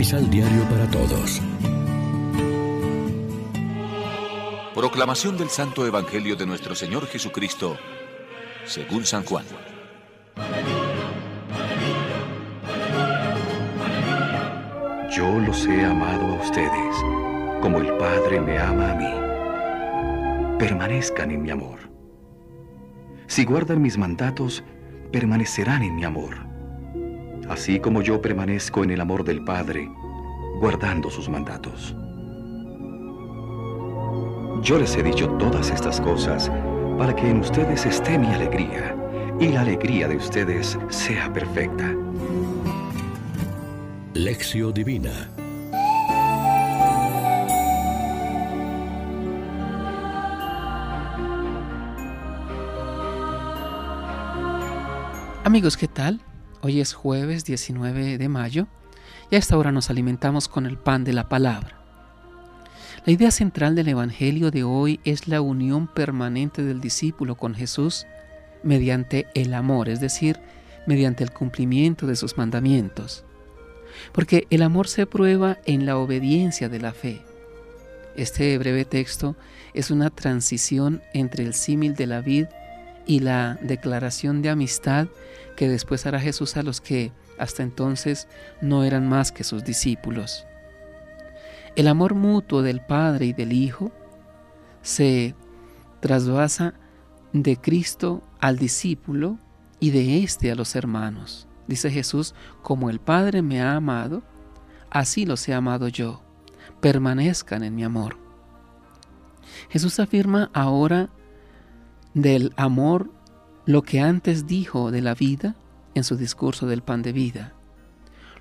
Misal Diario para Todos. Proclamación del Santo Evangelio de nuestro Señor Jesucristo, según San Juan. Yo los he amado a ustedes, como el Padre me ama a mí. Permanezcan en mi amor. Si guardan mis mandatos, permanecerán en mi amor. Así como yo permanezco en el amor del Padre, guardando sus mandatos. Yo les he dicho todas estas cosas para que en ustedes esté mi alegría y la alegría de ustedes sea perfecta. Lección Divina Amigos, ¿qué tal? Hoy es jueves 19 de mayo y a esta hora nos alimentamos con el pan de la palabra. La idea central del Evangelio de hoy es la unión permanente del discípulo con Jesús mediante el amor, es decir, mediante el cumplimiento de sus mandamientos. Porque el amor se prueba en la obediencia de la fe. Este breve texto es una transición entre el símil de la vid y la declaración de amistad que después hará Jesús a los que hasta entonces no eran más que sus discípulos. El amor mutuo del Padre y del Hijo se trasvasa de Cristo al discípulo y de éste a los hermanos. Dice Jesús, como el Padre me ha amado, así los he amado yo. Permanezcan en mi amor. Jesús afirma ahora del amor lo que antes dijo de la vida en su discurso del pan de vida.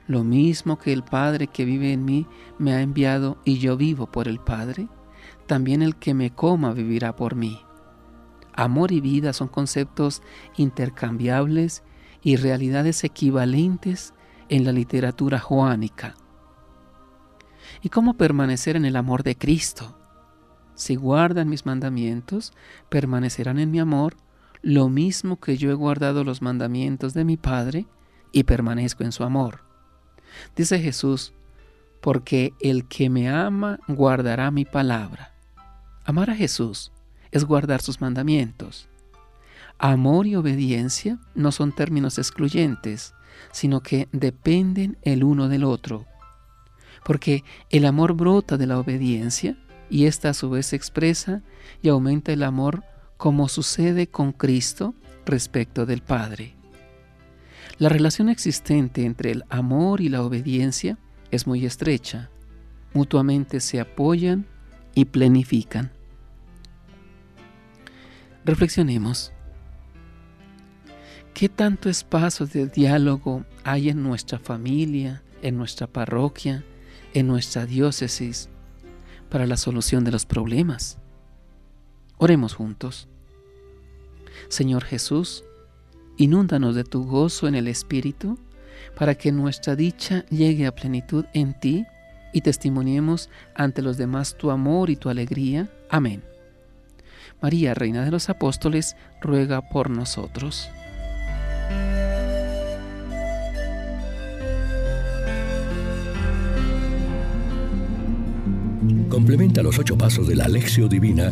Lo mismo que el Padre que vive en mí me ha enviado y yo vivo por el Padre, también el que me coma vivirá por mí. Amor y vida son conceptos intercambiables y realidades equivalentes en la literatura joánica. ¿Y cómo permanecer en el amor de Cristo? Si guardan mis mandamientos, permanecerán en mi amor, lo mismo que yo he guardado los mandamientos de mi Padre y permanezco en su amor. Dice Jesús, porque el que me ama guardará mi palabra. Amar a Jesús es guardar sus mandamientos. Amor y obediencia no son términos excluyentes, sino que dependen el uno del otro. Porque el amor brota de la obediencia y ésta a su vez expresa y aumenta el amor como sucede con Cristo respecto del Padre. La relación existente entre el amor y la obediencia es muy estrecha. Mutuamente se apoyan y planifican. Reflexionemos. ¿Qué tanto espacio de diálogo hay en nuestra familia, en nuestra parroquia, en nuestra diócesis para la solución de los problemas? Oremos juntos. Señor Jesús, Inúndanos de tu gozo en el Espíritu, para que nuestra dicha llegue a plenitud en ti y testimoniemos ante los demás tu amor y tu alegría. Amén. María, Reina de los Apóstoles, ruega por nosotros. Complementa los ocho pasos de la Alexio Divina